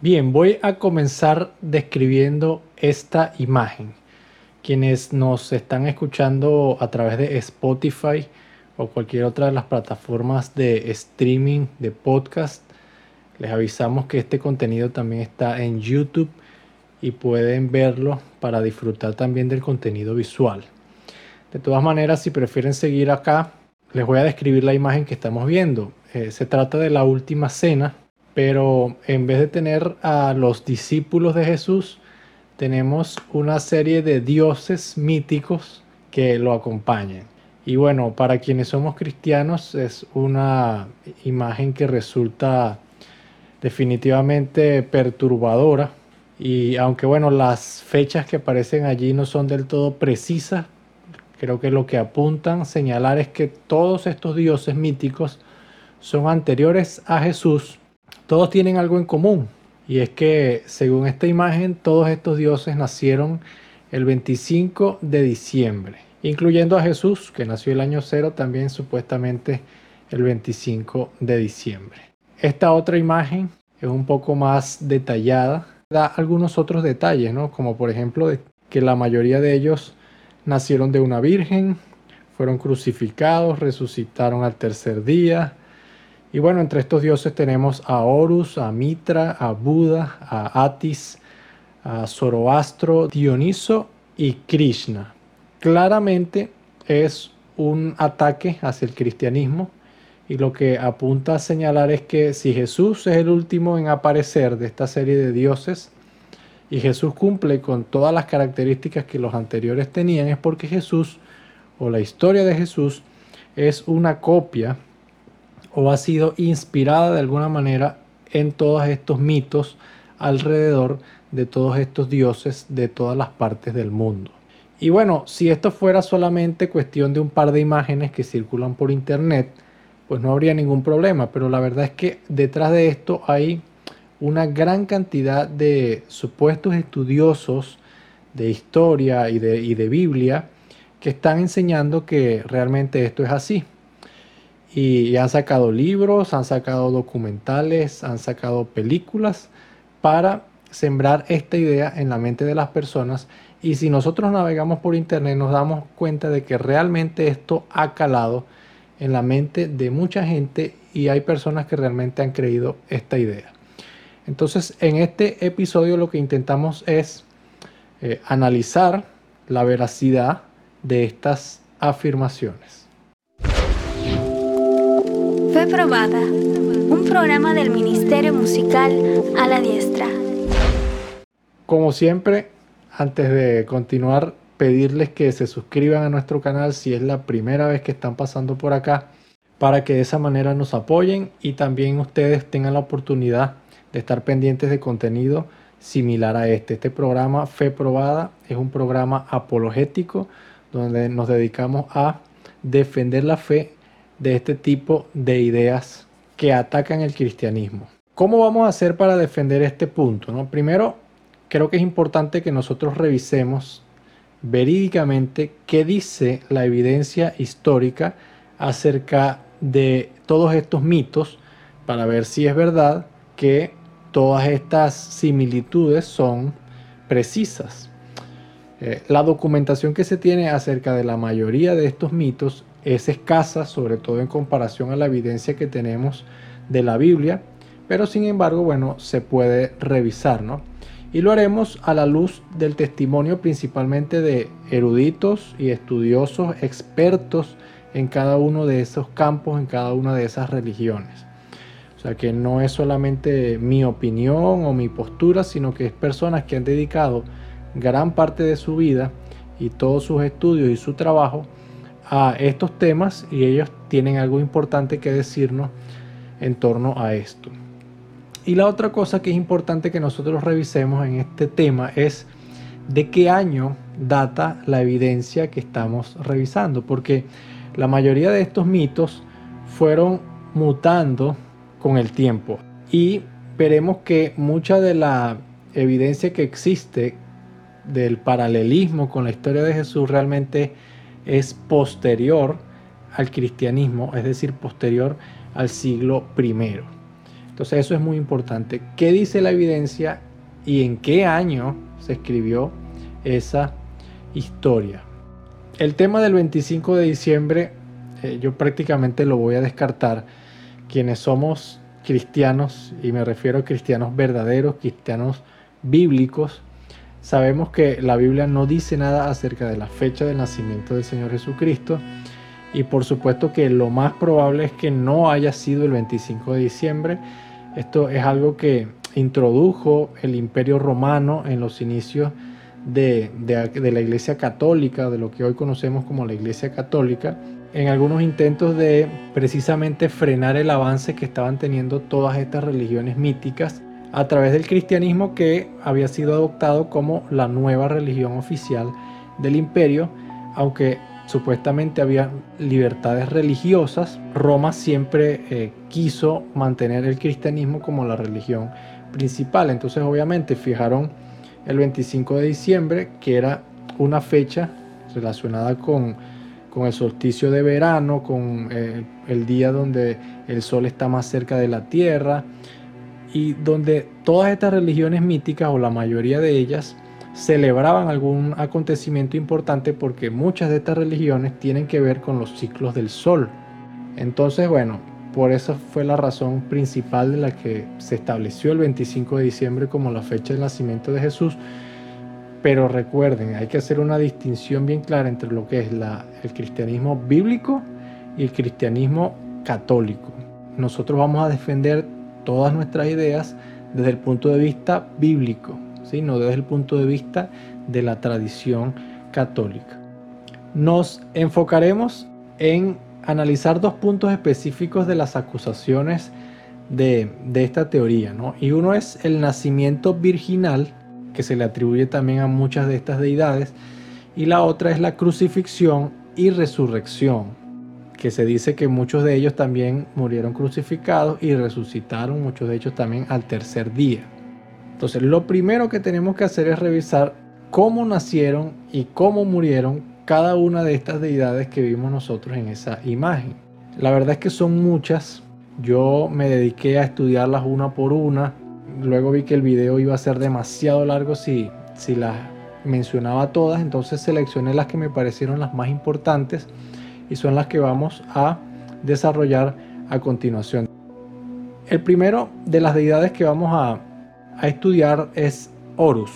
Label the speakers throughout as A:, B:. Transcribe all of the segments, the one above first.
A: Bien, voy a comenzar describiendo esta imagen. Quienes nos están escuchando a través de Spotify o cualquier otra de las plataformas de streaming de podcast, les avisamos que este contenido también está en YouTube y pueden verlo para disfrutar también del contenido visual. De todas maneras, si prefieren seguir acá, les voy a describir la imagen que estamos viendo. Eh, se trata de la última cena pero en vez de tener a los discípulos de Jesús, tenemos una serie de dioses míticos que lo acompañan. Y bueno, para quienes somos cristianos es una imagen que resulta definitivamente perturbadora. Y aunque bueno, las fechas que aparecen allí no son del todo precisas, creo que lo que apuntan señalar es que todos estos dioses míticos son anteriores a Jesús todos tienen algo en común. Y es que, según esta imagen, todos estos dioses nacieron el 25 de diciembre, incluyendo a Jesús, que nació el año cero también supuestamente el 25 de diciembre. Esta otra imagen es un poco más detallada, da algunos otros detalles, ¿no? como por ejemplo que la mayoría de ellos nacieron de una virgen, fueron crucificados, resucitaron al tercer día, y bueno, entre estos dioses tenemos a Horus, a Mitra, a Buda, a Atis, a Zoroastro, Dioniso y Krishna. Claramente es un ataque hacia el cristianismo y lo que apunta a señalar es que si Jesús es el último en aparecer de esta serie de dioses y Jesús cumple con todas las características que los anteriores tenían es porque Jesús o la historia de Jesús es una copia o ha sido inspirada de alguna manera en todos estos mitos alrededor de todos estos dioses de todas las partes del mundo. Y bueno, si esto fuera solamente cuestión de un par de imágenes que circulan por internet, pues no habría ningún problema, pero la verdad es que detrás de esto hay una gran cantidad de supuestos estudiosos de historia y de, y de Biblia que están enseñando que realmente esto es así. Y han sacado libros, han sacado documentales, han sacado películas para sembrar esta idea en la mente de las personas. Y si nosotros navegamos por internet nos damos cuenta de que realmente esto ha calado en la mente de mucha gente y hay personas que realmente han creído esta idea. Entonces en este episodio lo que intentamos es eh, analizar la veracidad de estas afirmaciones.
B: Fue probada, un programa del Ministerio Musical a la Diestra.
A: Como siempre, antes de continuar, pedirles que se suscriban a nuestro canal si es la primera vez que están pasando por acá, para que de esa manera nos apoyen y también ustedes tengan la oportunidad de estar pendientes de contenido similar a este. Este programa Fe Probada es un programa apologético donde nos dedicamos a defender la fe de este tipo de ideas que atacan el cristianismo. ¿Cómo vamos a hacer para defender este punto? No? Primero, creo que es importante que nosotros revisemos verídicamente qué dice la evidencia histórica acerca de todos estos mitos para ver si es verdad que todas estas similitudes son precisas. Eh, la documentación que se tiene acerca de la mayoría de estos mitos es escasa, sobre todo en comparación a la evidencia que tenemos de la Biblia, pero sin embargo, bueno, se puede revisar, ¿no? Y lo haremos a la luz del testimonio principalmente de eruditos y estudiosos expertos en cada uno de esos campos, en cada una de esas religiones. O sea que no es solamente mi opinión o mi postura, sino que es personas que han dedicado gran parte de su vida y todos sus estudios y su trabajo a estos temas y ellos tienen algo importante que decirnos en torno a esto. Y la otra cosa que es importante que nosotros revisemos en este tema es de qué año data la evidencia que estamos revisando, porque la mayoría de estos mitos fueron mutando con el tiempo y veremos que mucha de la evidencia que existe del paralelismo con la historia de Jesús realmente es posterior al cristianismo, es decir, posterior al siglo I. Entonces eso es muy importante. ¿Qué dice la evidencia y en qué año se escribió esa historia? El tema del 25 de diciembre eh, yo prácticamente lo voy a descartar. Quienes somos cristianos, y me refiero a cristianos verdaderos, cristianos bíblicos, sabemos que la Biblia no dice nada acerca de la fecha del nacimiento del Señor Jesucristo. Y por supuesto que lo más probable es que no haya sido el 25 de diciembre. Esto es algo que introdujo el imperio romano en los inicios de, de, la iglesia católica, de lo que hoy conocemos como la iglesia católica, en algunos intentos de precisamente frenar el avance que estaban teniendo todas estas religiones míticas a través del cristianismo que había sido adoptado como la nueva religión oficial del imperio, aunque supuestamente había libertades religiosas, Roma siempre eh, quiso mantener el cristianismo como la religión principal. Entonces obviamente fijaron el 25 de diciembre, que era una fecha relacionada con, con el solsticio de verano, con eh, el día donde el sol está más cerca de la tierra, y donde todas estas religiones míticas, o la mayoría de ellas, celebraban algún acontecimiento importante porque muchas de estas religiones tienen que ver con los ciclos del sol. Entonces, bueno, por eso fue la razón principal de la que se estableció el 25 de diciembre como la fecha del nacimiento de Jesús. Pero recuerden, hay que hacer una distinción bien clara entre lo que es el cristianismo bíblico y el cristianismo católico. Nosotros vamos a defender todas nuestras ideas desde el punto de vista bíblico, ¿sí? no desde el punto de vista de la tradición católica. Nos enfocaremos en analizar dos puntos específicos de las acusaciones de, esta teoría. ¿no? Y uno es el nacimiento virginal, que se le atribuye también a muchas de estas deidades, y la otra es la crucifixión y resurrección, que se dice que muchos de ellos también murieron crucificados y resucitaron, muchos de ellos también al tercer día. Entonces, lo primero que tenemos que hacer es revisar cómo nacieron y cómo murieron cada una de estas deidades que vimos nosotros en esa imagen. La verdad es que son muchas. Yo me dediqué a estudiarlas una por una. Luego vi que el video iba a ser demasiado largo si, si las mencionaba todas. Entonces seleccioné las que me parecieron las más importantes y son las que vamos a desarrollar a continuación. El primero de las deidades que vamos a, a estudiar es Horus.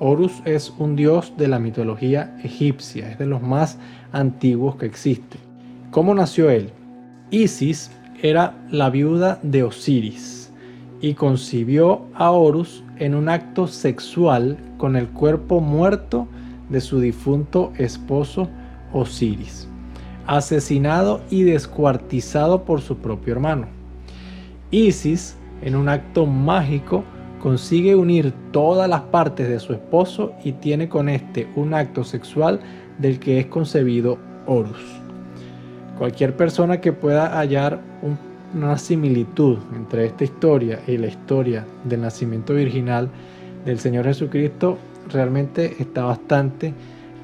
A: Horus es un dios de la mitología egipcia, es de los más antiguos que existe. ¿Cómo nació él? Isis era la viuda de Osiris y concibió a Horus en un acto sexual con el cuerpo muerto de su difunto esposo Osiris, asesinado y descuartizado por su propio hermano. Isis, en un acto mágico, consigue unir todas las partes de su esposo y tiene con este un acto sexual del que es concebido Horus. Cualquier persona que pueda hallar una similitud entre esta historia y la historia del nacimiento virginal del Señor Jesucristo realmente está bastante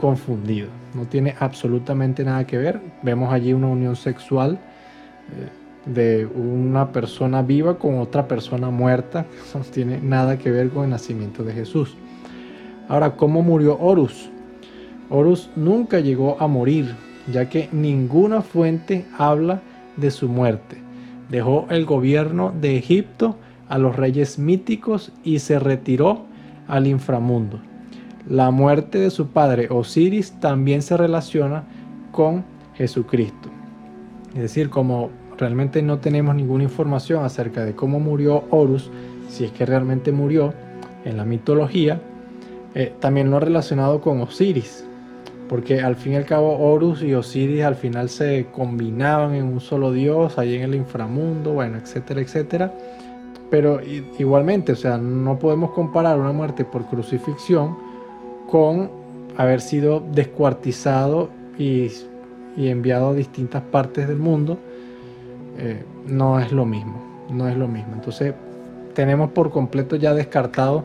A: confundido. No tiene absolutamente nada que ver. Vemos allí una unión sexual. Eh, de una persona viva con otra persona muerta. no tiene nada que ver con el nacimiento de Jesús. Ahora, ¿cómo murió Horus? Horus nunca llegó a morir, ya que ninguna fuente habla de su muerte. Dejó el gobierno de Egipto a los reyes míticos y se retiró al inframundo. La muerte de su padre Osiris también se relaciona con Jesucristo. Es decir, como realmente no tenemos ninguna información acerca de cómo murió Horus, si es que realmente murió en la mitología, eh, también lo relacionado con Osiris, porque al fin y al cabo Horus y Osiris al final se combinaban en un solo dios, ahí en el inframundo, bueno, etcétera, etcétera. Pero igualmente, o sea, no podemos comparar una muerte por crucifixión con haber sido descuartizado y, enviado a distintas partes del mundo eh, no es lo mismo, no es lo mismo. Entonces tenemos por completo ya descartado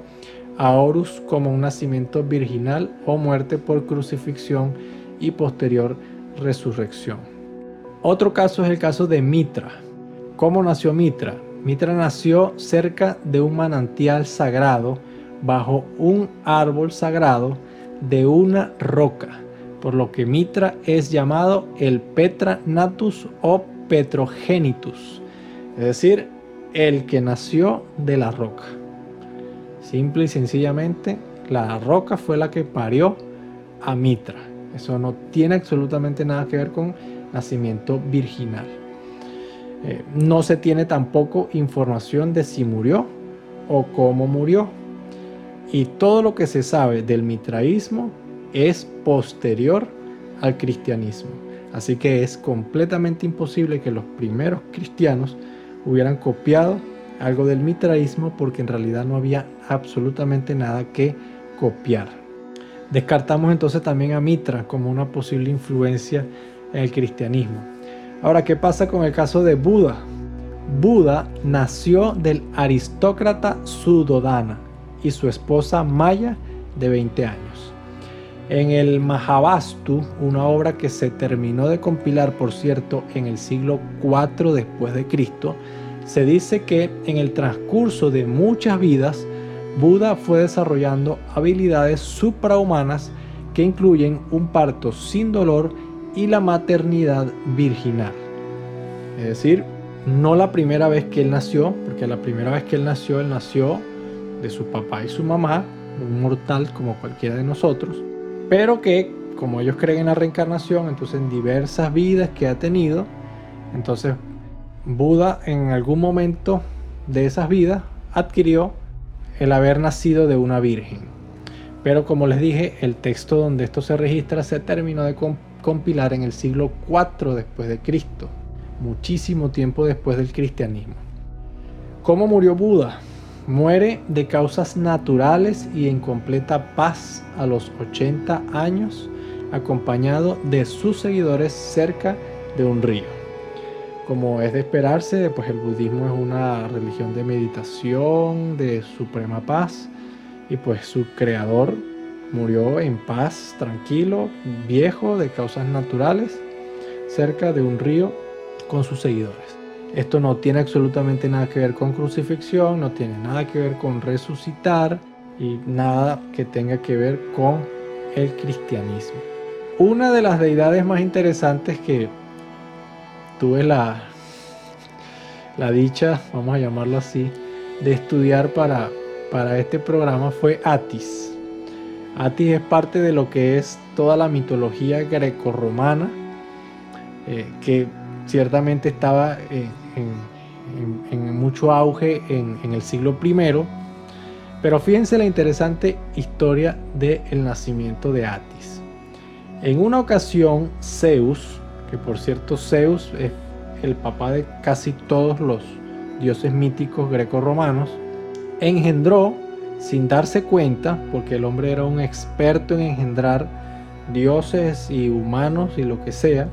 A: a Horus como un nacimiento virginal o muerte por crucifixión y posterior resurrección. Otro caso es el caso de Mitra. ¿Cómo nació Mitra? Mitra nació cerca de un manantial sagrado, bajo un árbol sagrado de una roca, por lo que Mitra es llamado el Petra Natus o Petrogenitus, es decir, el que nació de la roca. Simple y sencillamente, la roca fue la que parió a Mitra. Eso no tiene absolutamente nada que ver con nacimiento virginal. Eh, no se tiene tampoco información de si murió o cómo murió. Y todo lo que se sabe del mitraísmo es posterior al cristianismo. Así que es completamente imposible que los primeros cristianos hubieran copiado algo del mitraísmo porque en realidad no había absolutamente nada que copiar. Descartamos entonces también a Mitra como una posible influencia en el cristianismo. Ahora, ¿qué pasa con el caso de Buda? Buda nació del aristócrata Sudodana y su esposa Maya de 20 años. En el Mahavastu, una obra que se terminó de compilar, por cierto, en el siglo IV después de Cristo, se dice que en el transcurso de muchas vidas, Buda fue desarrollando habilidades suprahumanas que incluyen un parto sin dolor y la maternidad virginal. Es decir, no la primera vez que él nació, porque la primera vez que él nació, él nació de su papá y su mamá, un mortal como cualquiera de nosotros, pero que como ellos creen en la reencarnación, entonces en diversas vidas que ha tenido, entonces Buda en algún momento de esas vidas adquirió el haber nacido de una virgen. Pero como les dije, el texto donde esto se registra se terminó de compilar en el siglo IV después de Cristo, muchísimo tiempo después del cristianismo. ¿Cómo murió Buda? Muere de causas naturales y en completa paz a los 80 años, acompañado de sus seguidores cerca de un río como es de esperarse, pues el budismo es una religión de meditación, de suprema paz, y pues su creador murió en paz, tranquilo, viejo, de causas naturales, cerca de un río con sus seguidores. Esto no tiene absolutamente nada que ver con crucifixión, no tiene nada que ver con resucitar y nada que tenga que ver con el cristianismo. Una de las deidades más interesantes que tuve la, la dicha, vamos a llamarlo así, de estudiar para, para este programa fue Atis. Atis es parte de lo que es toda la mitología grecorromana, eh, que ciertamente estaba en, mucho auge en, el siglo I. Pero fíjense la interesante historia del nacimiento de Atis. En una ocasión, Zeus, que por cierto Zeus es el papá de casi todos los dioses míticos greco-romanos, engendró sin darse cuenta, porque el hombre era un experto en engendrar dioses y humanos y lo que sea,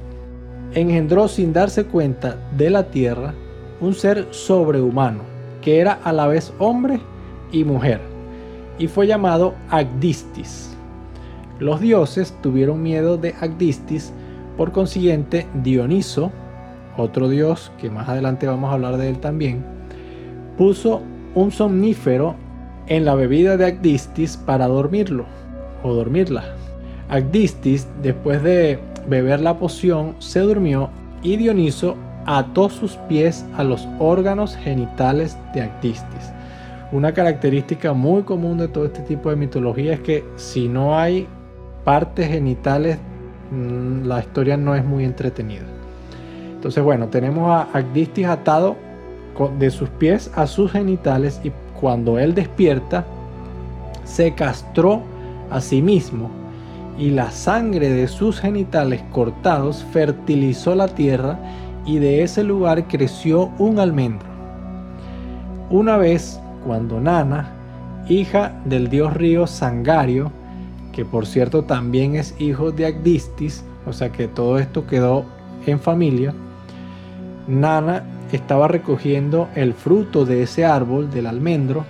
A: engendró sin darse cuenta de la tierra un ser sobrehumano, que era a la vez hombre y mujer, y fue llamado Agdistis. Los dioses tuvieron miedo de Agdistis por consiguiente, Dioniso, otro dios que más adelante vamos a hablar de él también, puso un somnífero en la bebida de Agdistis para dormirlo o dormirla. Agdistis, después de beber la poción, se durmió y Dioniso ató sus pies a los órganos genitales de Agdistis. Una característica muy común de todo este tipo de mitología es que si no hay partes genitales Mm, la historia no es muy entretenida. Entonces, bueno, tenemos a Agdistis atado de sus pies a sus genitales y cuando él despierta, se castró a sí mismo y la sangre de sus genitales cortados fertilizó la tierra y de ese lugar creció un almendro. Una vez, cuando Nana, hija del dios río Sangario, que por cierto también es hijo de Agdistis, o sea que todo esto quedó en familia, Nana estaba recogiendo el fruto de ese árbol del almendro,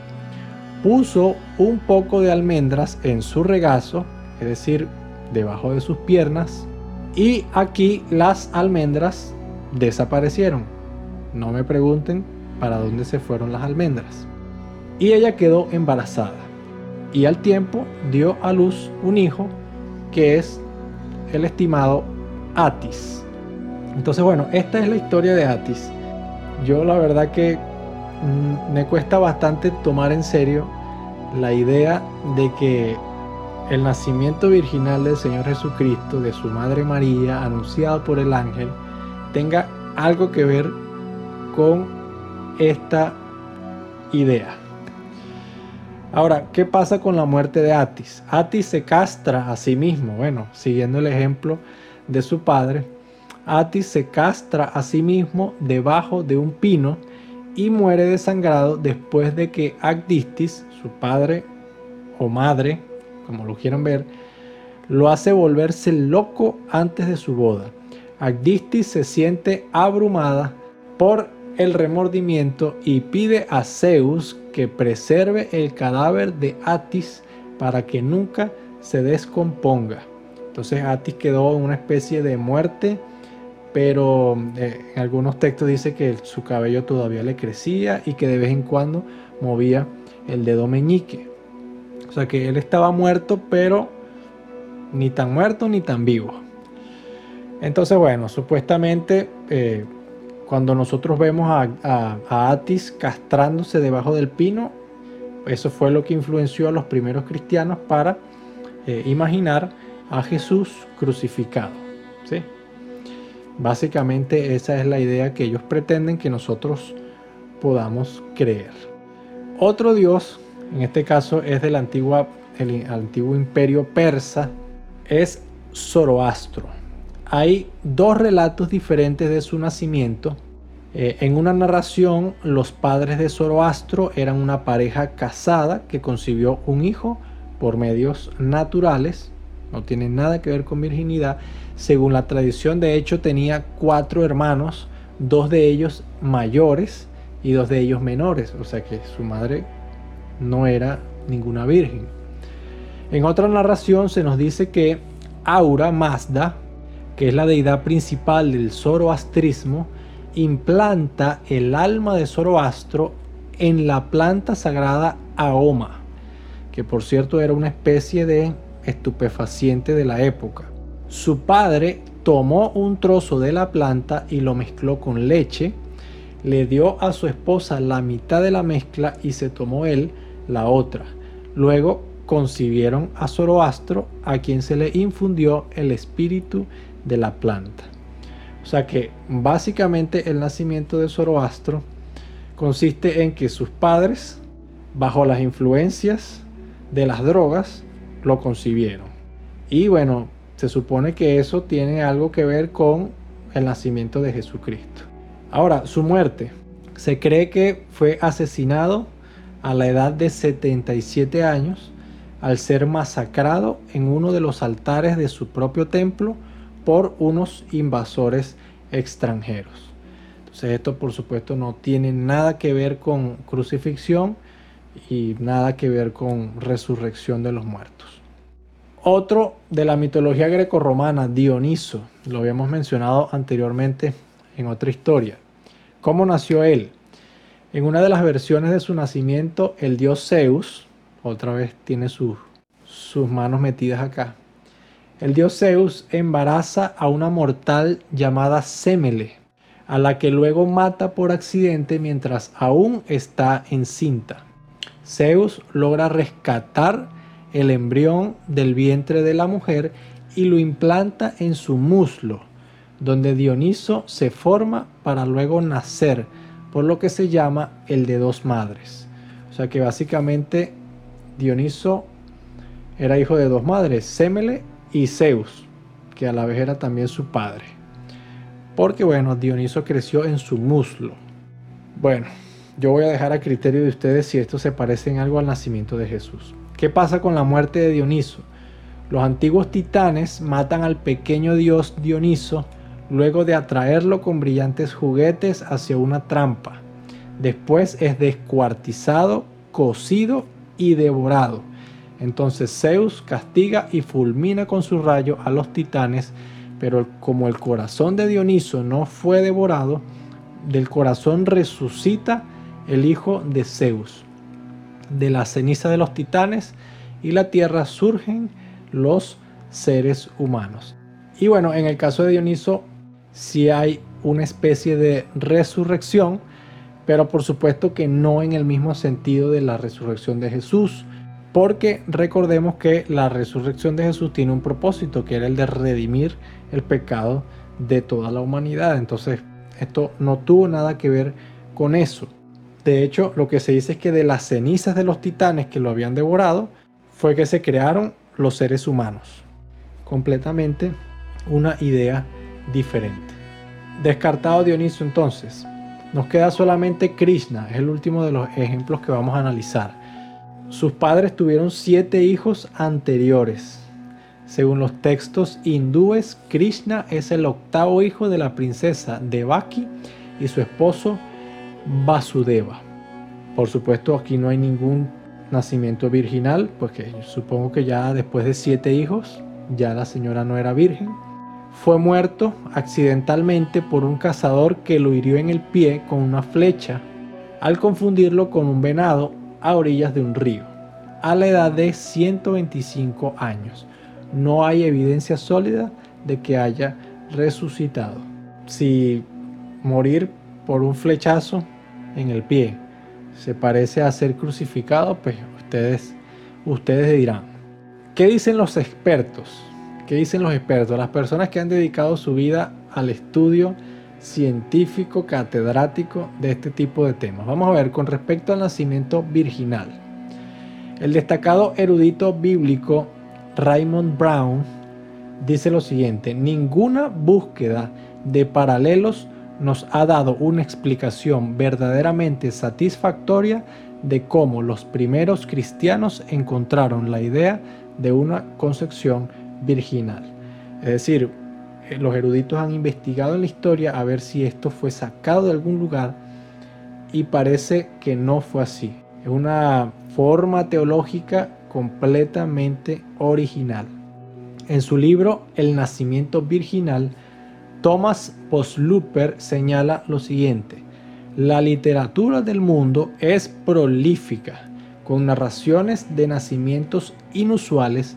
A: puso un poco de almendras en su regazo, es decir, debajo de sus piernas, y aquí las almendras desaparecieron. No me pregunten para dónde se fueron las almendras. Y ella quedó embarazada. Y al tiempo dio a luz un hijo que es el estimado Atis. Entonces, bueno, esta es la historia de Atis. Yo la verdad que mm, me cuesta bastante tomar en serio la idea de que el nacimiento virginal del Señor Jesucristo, de su Madre María, anunciado por el ángel, tenga algo que ver con esta idea. Ahora, ¿qué pasa con la muerte de Atis? Atis se castra a sí mismo, bueno, siguiendo el ejemplo de su padre. Atis se castra a sí mismo debajo de un pino y muere desangrado después de que Agdistis, su padre o madre, como lo quieran ver, lo hace volverse loco antes de su boda. Agdistis se siente abrumada por el remordimiento y pide a Zeus que preserve el cadáver de Atis para que nunca se descomponga. Entonces Atis quedó en una especie de muerte, pero eh, en algunos textos dice que su cabello todavía le crecía y que de vez en cuando movía el dedo meñique. Sea que él estaba muerto, pero ni tan muerto ni tan vivo. Entonces, bueno, supuestamente eh, cuando nosotros vemos a, Atis castrándose debajo del pino, eso fue lo que influenció a los primeros cristianos para eh, imaginar a Jesús crucificado. ¿sí? Básicamente esa es la idea que ellos pretenden que nosotros podamos creer. Otro dios, en este caso es del antiguo, el antiguo imperio persa, es Zoroastro hay dos relatos diferentes de su nacimiento. Eh, en una narración, los padres de Zoroastro eran una pareja casada que concibió un hijo por medios naturales. No tiene nada que ver con virginidad. Según la tradición, de hecho, tenía cuatro hermanos, dos de ellos mayores y dos de ellos menores. O sea que su madre no era ninguna virgen. En otra narración se nos dice que Aura Mazda, que es la deidad principal del zoroastrismo, implanta el alma de Zoroastro en la planta sagrada Aoma, que por cierto era una especie de estupefaciente de la época. Su padre tomó un trozo de la planta y lo mezcló con leche, le dio a su esposa la mitad de la mezcla y se tomó él la otra. Luego concibieron a Zoroastro, a quien se le infundió el espíritu de la planta. O sea que básicamente el nacimiento de Zoroastro consiste en que sus padres, bajo las influencias de las drogas, lo concibieron. Y bueno, se supone que eso tiene algo que ver con el nacimiento de Jesucristo. Ahora, su muerte. Se cree que fue asesinado a la edad de 77 años al ser masacrado en uno de los altares de su propio templo por unos invasores extranjeros. Entonces esto por supuesto no tiene nada que ver con crucifixión y nada que ver con resurrección de los muertos. Otro de la mitología grecorromana, Dioniso, lo habíamos mencionado anteriormente en otra historia. ¿Cómo nació él? En una de las versiones de su nacimiento, el dios Zeus, otra vez tiene sus, manos metidas acá, el dios Zeus embaraza a una mortal llamada Semele, a la que luego mata por accidente mientras aún está encinta. Zeus logra rescatar el embrión del vientre de la mujer y lo implanta en su muslo, donde Dioniso se forma para luego nacer, por lo que se llama el de dos madres. O sea que básicamente Dioniso era hijo de dos madres, Semele y Zeus, que a la vez era también su padre. Porque bueno, Dioniso creció en su muslo. Bueno, yo voy a dejar a criterio de ustedes si esto se parece en algo al nacimiento de Jesús. ¿Qué pasa con la muerte de Dioniso? Los antiguos titanes matan al pequeño dios Dioniso luego de atraerlo con brillantes juguetes hacia una trampa. Después es descuartizado, cocido y devorado entonces Zeus castiga y fulmina con su rayo a los titanes, pero como el corazón de Dioniso no fue devorado, del corazón resucita el hijo de Zeus. De la ceniza de los titanes y la tierra surgen los seres humanos. Y bueno, en el caso de Dioniso, sí hay una especie de resurrección, pero por supuesto que no en el mismo sentido de la resurrección de Jesús, porque recordemos que la resurrección de Jesús tiene un propósito, que era el de redimir el pecado de toda la humanidad. Entonces, esto no tuvo nada que ver con eso. De hecho, lo que se dice es que de las cenizas de los titanes que lo habían devorado, fue que se crearon los seres humanos. Completamente una idea diferente. Descartado Dioniso entonces. Nos queda solamente Krishna, es el último de los ejemplos que vamos a analizar. Sus padres tuvieron siete hijos anteriores. Según los textos hindúes, Krishna es el octavo hijo de la princesa Devaki y su esposo Vasudeva. Por supuesto, aquí no hay ningún nacimiento virginal, porque supongo que ya después de siete hijos, ya la señora no era virgen. Fue muerto accidentalmente por un cazador que lo hirió en el pie con una flecha al confundirlo con un venado a orillas de un río, a la edad de 125 años. No hay evidencia sólida de que haya resucitado. Si morir por un flechazo en el pie se parece a ser crucificado, pues ustedes, ustedes dirán. ¿Qué dicen los expertos? ¿Qué dicen los expertos? Las personas que han dedicado su vida al estudio científico, catedrático de este tipo de temas. Vamos a ver con respecto al nacimiento virginal. El destacado erudito bíblico Raymond Brown dice lo siguiente, ninguna búsqueda de paralelos nos ha dado una explicación verdaderamente satisfactoria de cómo los primeros cristianos encontraron la idea de una concepción virginal. Es decir, eh, los eruditos han investigado en la historia a ver si esto fue sacado de algún lugar y parece que no fue así. Es una forma teológica completamente original. En su libro El nacimiento virginal, Thomas Posluper señala lo siguiente. La literatura del mundo es prolífica, con narraciones de nacimientos inusuales,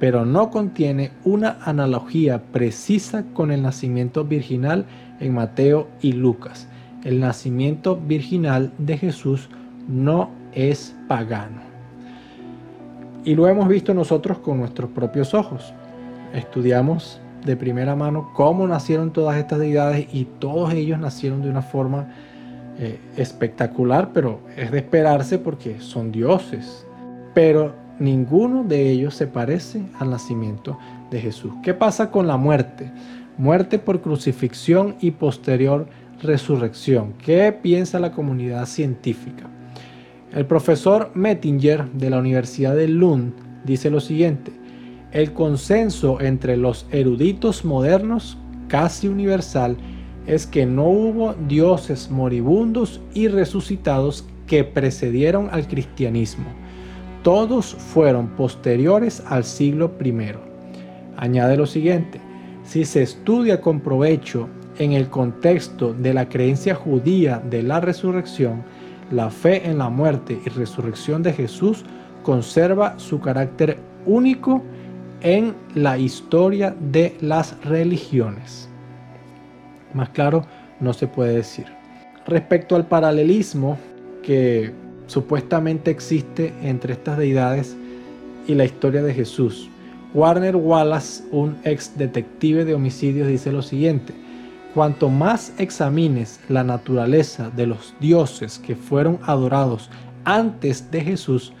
A: pero no contiene una analogía precisa con el nacimiento virginal en Mateo y Lucas. El nacimiento virginal de Jesús no es pagano. Y lo hemos visto nosotros con nuestros propios ojos. Estudiamos de primera mano cómo nacieron todas estas deidades y todos ellos nacieron de una forma eh, espectacular, pero es de esperarse porque son dioses. Pero ninguno de ellos se parece al nacimiento de Jesús. ¿Qué pasa con la muerte? Muerte por crucifixión y posterior resurrección. ¿Qué piensa la comunidad científica? El profesor Mettinger de la Universidad de Lund dice lo siguiente. El consenso entre los eruditos modernos, casi universal, es que no hubo dioses moribundos y resucitados que precedieron al cristianismo. Todos fueron posteriores al siglo I. Añade lo siguiente, si se estudia con provecho en el contexto de la creencia judía de la resurrección, la fe en la muerte y resurrección de Jesús conserva su carácter único en la historia de las religiones. Más claro, no se puede decir. Respecto al paralelismo que supuestamente existe entre estas deidades y la historia de Jesús, Warner Wallace, un ex detective de homicidios, dice lo siguiente. Cuanto más examines la naturaleza de los dioses que fueron adorados antes de Jesús,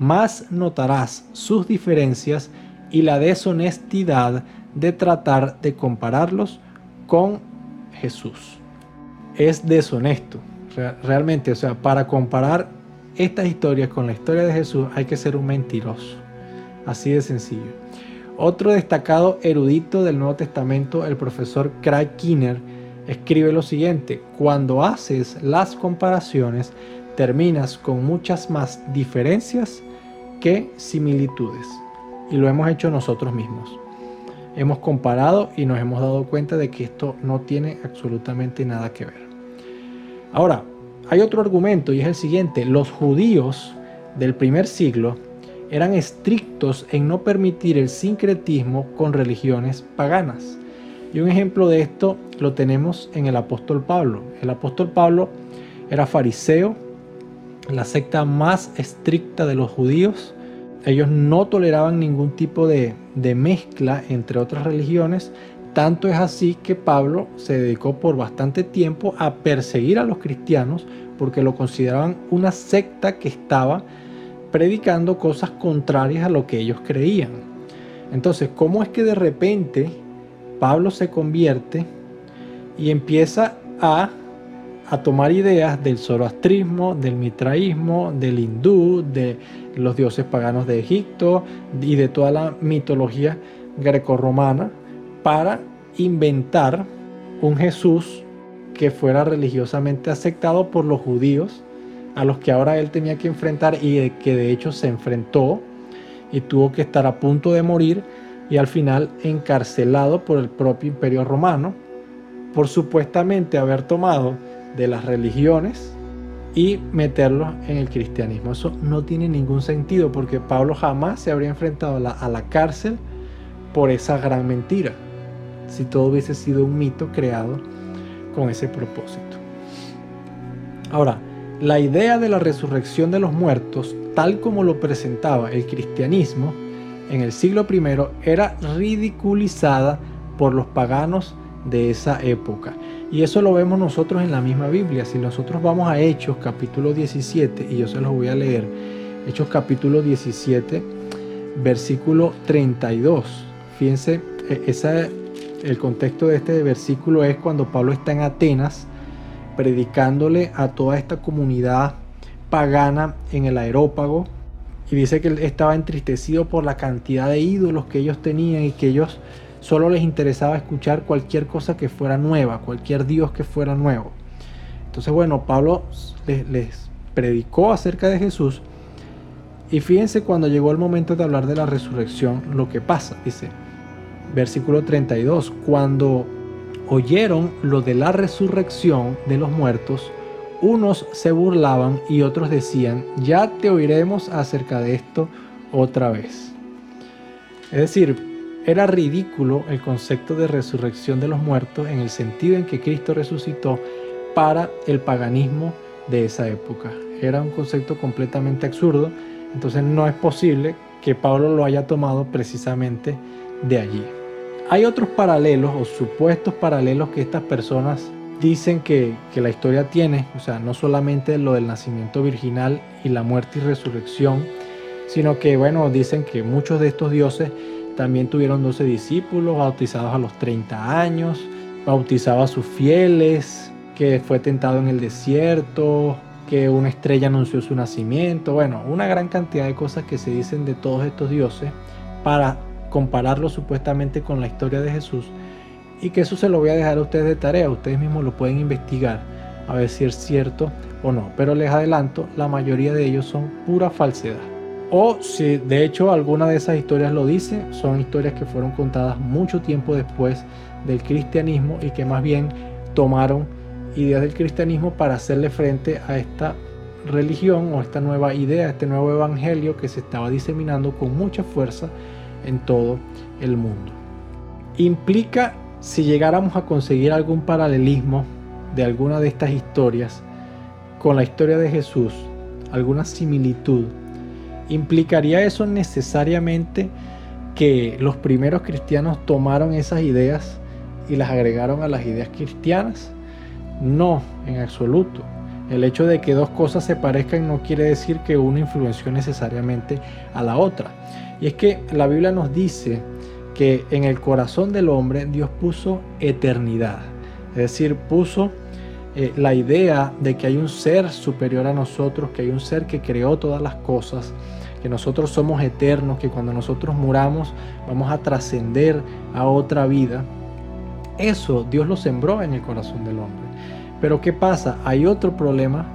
A: más notarás sus diferencias y la deshonestidad de tratar de compararlos con Jesús. Es deshonesto, realmente, o sea, para comparar estas historias con la historia de Jesús hay que ser un mentiroso, así de sencillo. Otro destacado erudito del Nuevo Testamento, el profesor Craig Kinner, escribe lo siguiente, cuando haces las comparaciones, terminas con muchas más diferencias que similitudes y lo hemos hecho nosotros mismos. Hemos comparado y nos hemos dado cuenta de que esto no tiene absolutamente nada que ver. Ahora, hay otro argumento y es el siguiente. Los judíos del primer siglo eran estrictos en no permitir el sincretismo con religiones paganas. Y un ejemplo de esto lo tenemos en el apóstol Pablo. El apóstol Pablo era fariseo, la secta más estricta de los judíos. Ellos no toleraban ningún tipo de, de mezcla entre otras religiones. Tanto es así que Pablo se dedicó por bastante tiempo a perseguir a los cristianos porque lo consideraban una secta que estaba predicando cosas contrarias a lo que ellos creían. Entonces, ¿cómo es que de repente Pablo se convierte y empieza a, tomar ideas del zoroastrismo, del mitraísmo, del hindú, de los dioses paganos de Egipto y de toda la mitología grecorromana para inventar un Jesús que fuera religiosamente aceptado por los judíos a los que ahora él tenía que enfrentar y que de hecho se enfrentó y tuvo que estar a punto de morir y al final encarcelado por el propio imperio romano por supuestamente haber tomado de las religiones y meterlos en el cristianismo. Eso no tiene ningún sentido porque Pablo jamás se habría enfrentado a la, a la cárcel por esa gran mentira, si todo hubiese sido un mito creado con ese propósito. Ahora, la idea de la resurrección de los muertos, tal como lo presentaba el cristianismo en el siglo I, era ridiculizada por los paganos de esa época. Y eso lo vemos nosotros en la misma Biblia. Si nosotros vamos a Hechos capítulo 17, y yo se los voy a leer, Hechos capítulo 17, versículo 32. Fíjense, e, esa, el contexto de este versículo es cuando Pablo está en Atenas, predicándole a toda esta comunidad pagana en el aerópago. Y dice que él estaba entristecido por la cantidad de ídolos que ellos tenían y que ellos solo les interesaba escuchar cualquier cosa que fuera nueva, cualquier Dios que fuera nuevo. Entonces, bueno, Pablo les, les predicó acerca de Jesús. Y fíjense cuando llegó el momento de hablar de la resurrección, lo que pasa, dice, versículo 32, cuando oyeron lo de la resurrección de los muertos, unos se burlaban y otros decían, ya te oiremos acerca de esto otra vez. Es decir, era ridículo el concepto de resurrección de los muertos en el sentido en que Cristo resucitó para el paganismo de esa época. Era un concepto completamente absurdo, entonces no es posible que Pablo lo haya tomado precisamente de allí. Hay otros paralelos o supuestos paralelos que estas personas dicen que, la historia tiene, o sea, no solamente lo del nacimiento virginal y la muerte y resurrección, sino que, bueno, dicen que muchos de estos dioses también tuvieron 12 discípulos bautizados a los 30 años, bautizaba a sus fieles, que fue tentado en el desierto, que una estrella anunció su nacimiento, bueno, una gran cantidad de cosas que se dicen de todos estos dioses para compararlo supuestamente con la historia de Jesús. Y que eso se lo voy a dejar a ustedes de tarea, ustedes mismos lo pueden investigar a ver si es cierto o no, pero les adelanto, la mayoría de ellos son pura falsedad. O si de hecho alguna de esas historias lo dice, son historias que fueron contadas mucho tiempo después del cristianismo y que más bien tomaron ideas del cristianismo para hacerle frente a esta religión o esta nueva idea, este nuevo evangelio que se estaba diseminando con mucha fuerza en todo el mundo. Implica, si llegáramos a conseguir algún paralelismo de alguna de estas historias con la historia de Jesús, alguna similitud, ¿implicaría eso necesariamente que los primeros cristianos tomaron esas ideas y las agregaron a las ideas cristianas? No, en absoluto. El hecho de que dos cosas se parezcan no quiere decir que una influenció necesariamente a la otra. Y es que la Biblia nos dice que en el corazón del hombre Dios puso eternidad. Es decir, puso eh, la idea de que hay un ser superior a nosotros, que hay un ser que creó todas las cosas, que nosotros somos eternos, que cuando nosotros muramos vamos a trascender a otra vida. Eso Dios lo sembró en el corazón del hombre. Pero ¿qué pasa? Hay otro problema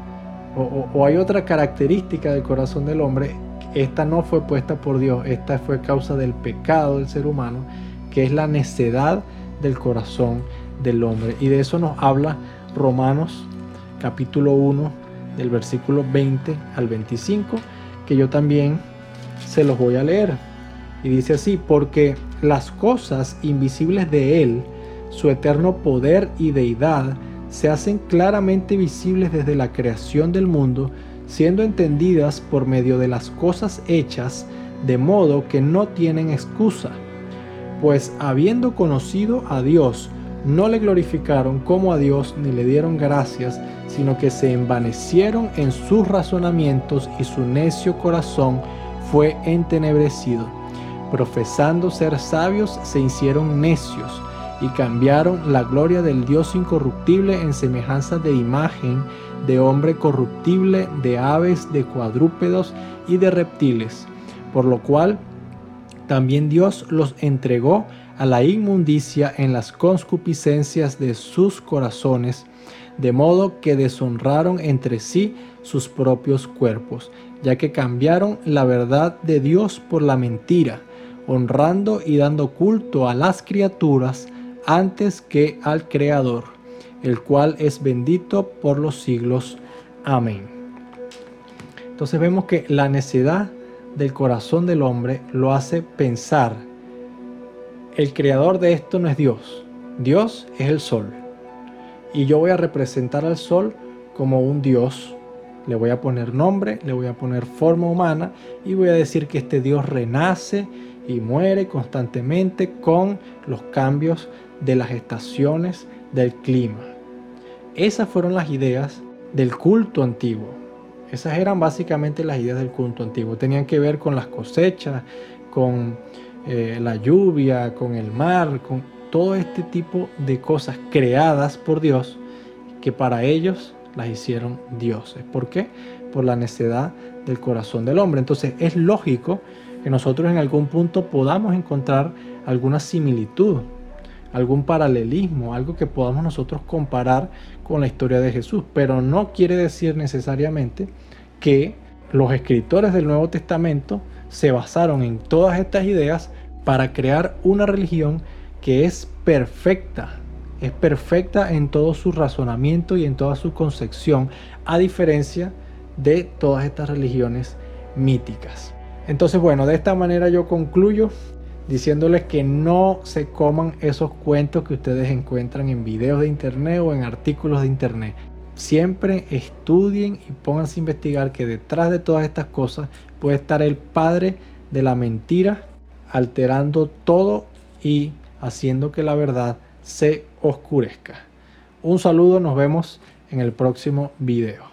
A: o, hay otra característica del corazón del hombre esta no fue puesta por Dios, esta fue causa del pecado del ser humano, que es la necedad del corazón del hombre. Y de eso nos habla Romanos capítulo 1 del versículo 20 al 25, que yo también se los voy a leer. Y dice así, porque las cosas invisibles de Él, su eterno poder y deidad, se hacen claramente visibles desde la creación del mundo, siendo entendidas por medio de las cosas hechas, de modo que no tienen excusa. Pues habiendo conocido a Dios, no le glorificaron como a Dios ni le dieron gracias, sino que se envanecieron en sus razonamientos y su necio corazón fue entenebrecido. Profesando ser sabios, se hicieron necios y cambiaron la gloria del Dios incorruptible en semejanza de imagen de hombre corruptible, de aves, de cuadrúpedos y de reptiles, por lo cual también Dios los entregó a la inmundicia en las conscupiscencias de sus corazones, de modo que deshonraron entre sí sus propios cuerpos, ya que cambiaron la verdad de Dios por la mentira, honrando y dando culto a las criaturas, antes que al Creador, el cual es bendito por los siglos. Amén. Entonces vemos que la necedad del corazón del hombre lo hace pensar, el creador de esto no es Dios, Dios es el sol. Y yo voy a representar al sol como un Dios, le voy a poner nombre, le voy a poner forma humana y voy a decir que este Dios renace y muere constantemente con los cambios de las estaciones del clima. Esas fueron las ideas del culto antiguo. Esas eran básicamente las ideas del culto antiguo. Tenían que ver con las cosechas, con eh, la lluvia, con el mar, con todo este tipo de cosas creadas por Dios que para ellos las hicieron dioses. ¿Por qué? Por la necedad del corazón del hombre. Entonces es lógico que nosotros en algún punto podamos encontrar alguna similitud algún paralelismo, algo que podamos nosotros comparar con la historia de Jesús, pero no quiere decir necesariamente que los escritores del Nuevo Testamento se basaron en todas estas ideas para crear una religión que es perfecta, es perfecta en todo su razonamiento y en toda su concepción, a diferencia de todas estas religiones míticas. Entonces, bueno, de esta manera yo concluyo diciéndoles que no se coman esos cuentos que ustedes encuentran en videos de internet o en artículos de internet. Siempre estudien y pónganse a investigar que detrás de todas estas cosas puede estar el padre de la mentira alterando todo y haciendo que la verdad se oscurezca. Un saludo, nos vemos en el próximo video.